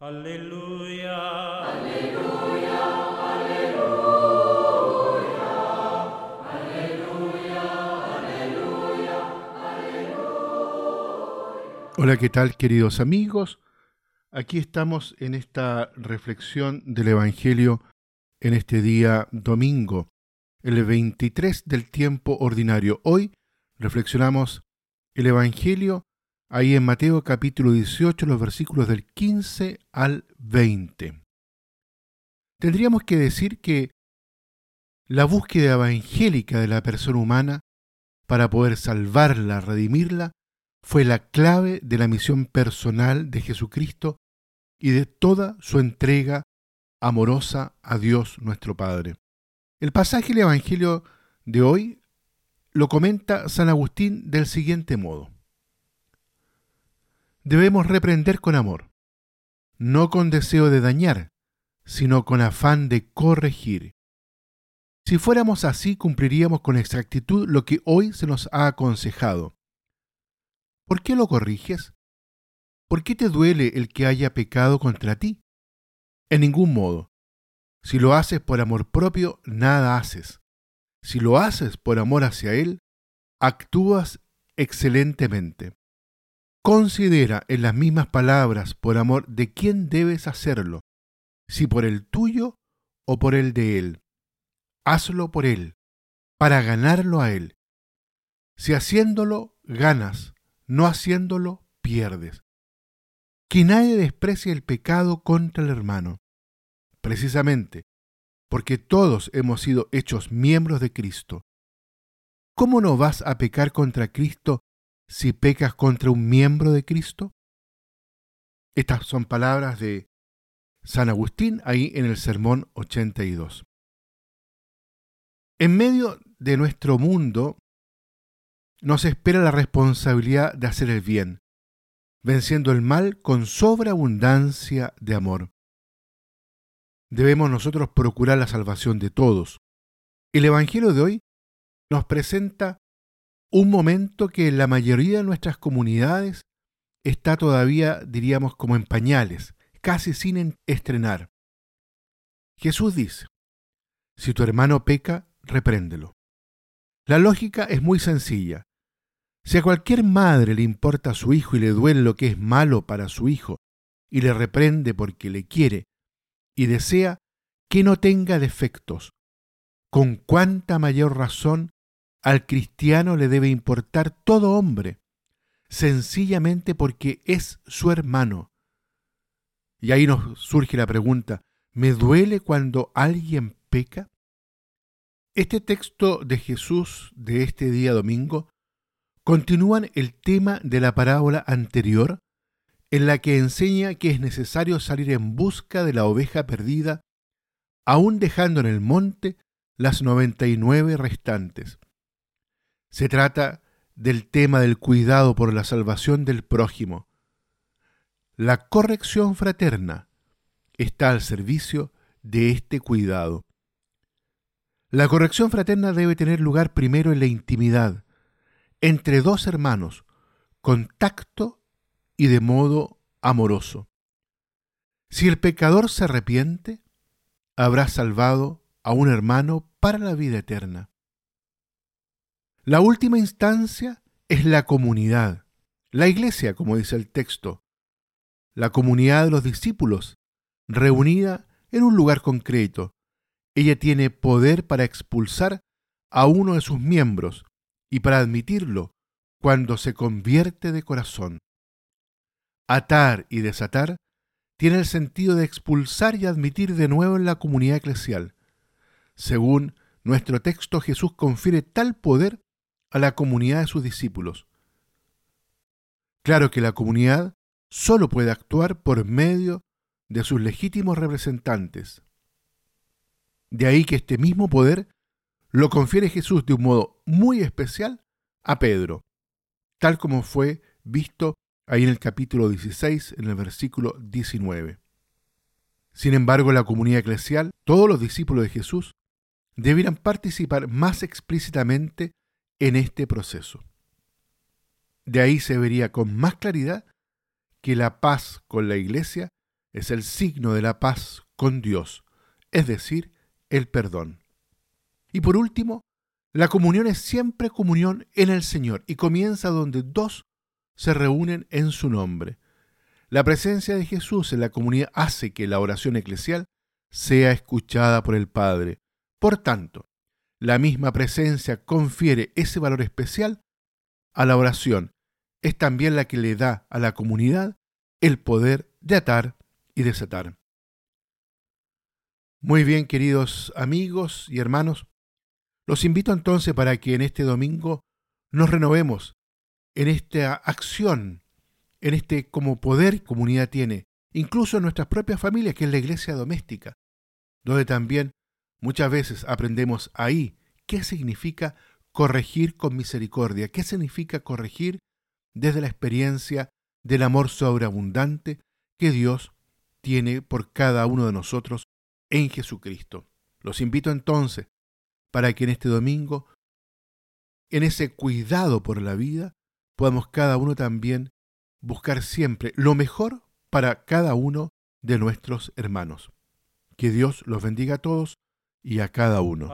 Aleluya. Aleluya, Hola, ¿qué tal queridos amigos? Aquí estamos en esta reflexión del Evangelio en este día domingo, el 23 del tiempo ordinario. Hoy reflexionamos el Evangelio ahí en Mateo capítulo 18, los versículos del 15 al 20. Tendríamos que decir que la búsqueda evangélica de la persona humana para poder salvarla, redimirla, fue la clave de la misión personal de Jesucristo y de toda su entrega amorosa a Dios nuestro Padre. El pasaje del Evangelio de hoy lo comenta San Agustín del siguiente modo debemos reprender con amor, no con deseo de dañar, sino con afán de corregir. Si fuéramos así, cumpliríamos con exactitud lo que hoy se nos ha aconsejado. ¿Por qué lo corriges? ¿Por qué te duele el que haya pecado contra ti? En ningún modo. Si lo haces por amor propio, nada haces. Si lo haces por amor hacia Él, actúas excelentemente. Considera en las mismas palabras por amor de quién debes hacerlo, si por el tuyo o por el de él. Hazlo por él, para ganarlo a él. Si haciéndolo ganas, no haciéndolo pierdes. Que nadie desprecie el pecado contra el hermano. Precisamente, porque todos hemos sido hechos miembros de Cristo. ¿Cómo no vas a pecar contra Cristo si pecas contra un miembro de Cristo? Estas son palabras de San Agustín ahí en el Sermón 82. En medio de nuestro mundo nos espera la responsabilidad de hacer el bien, venciendo el mal con sobreabundancia de amor. Debemos nosotros procurar la salvación de todos. El Evangelio de hoy nos presenta un momento que la mayoría de nuestras comunidades está todavía, diríamos, como en pañales, casi sin estrenar. Jesús dice, si tu hermano peca, repréndelo. La lógica es muy sencilla. Si a cualquier madre le importa a su hijo y le duele lo que es malo para su hijo, y le reprende porque le quiere, y desea que no tenga defectos, con cuánta mayor razón al cristiano le debe importar todo hombre, sencillamente porque es su hermano. Y ahí nos surge la pregunta, ¿me duele cuando alguien peca? Este texto de Jesús de este día domingo continúan el tema de la parábola anterior en la que enseña que es necesario salir en busca de la oveja perdida, aun dejando en el monte las noventa y nueve restantes. Se trata del tema del cuidado por la salvación del prójimo. La corrección fraterna está al servicio de este cuidado. La corrección fraterna debe tener lugar primero en la intimidad, entre dos hermanos, con tacto y de modo amoroso. Si el pecador se arrepiente, habrá salvado a un hermano para la vida eterna. La última instancia es la comunidad, la iglesia, como dice el texto, la comunidad de los discípulos, reunida en un lugar concreto. Ella tiene poder para expulsar a uno de sus miembros y para admitirlo cuando se convierte de corazón. Atar y desatar tiene el sentido de expulsar y admitir de nuevo en la comunidad eclesial. Según nuestro texto, Jesús confiere tal poder a la comunidad de sus discípulos. Claro que la comunidad solo puede actuar por medio de sus legítimos representantes. De ahí que este mismo poder lo confiere Jesús de un modo muy especial a Pedro, tal como fue visto ahí en el capítulo 16, en el versículo 19. Sin embargo, la comunidad eclesial, todos los discípulos de Jesús, debieran participar más explícitamente en este proceso. De ahí se vería con más claridad que la paz con la Iglesia es el signo de la paz con Dios, es decir, el perdón. Y por último, la comunión es siempre comunión en el Señor y comienza donde dos se reúnen en su nombre. La presencia de Jesús en la comunidad hace que la oración eclesial sea escuchada por el Padre. Por tanto, la misma presencia confiere ese valor especial a la oración. Es también la que le da a la comunidad el poder de atar y desatar. Muy bien, queridos amigos y hermanos, los invito entonces para que en este domingo nos renovemos en esta acción, en este como poder comunidad tiene, incluso en nuestras propias familias, que es la iglesia doméstica, donde también muchas veces aprendemos ahí qué significa corregir con misericordia, qué significa corregir desde la experiencia del amor sobreabundante que Dios tiene por cada uno de nosotros en Jesucristo. Los invito entonces para que en este domingo, en ese cuidado por la vida, podamos cada uno también buscar siempre lo mejor para cada uno de nuestros hermanos. Que Dios los bendiga a todos y a cada uno.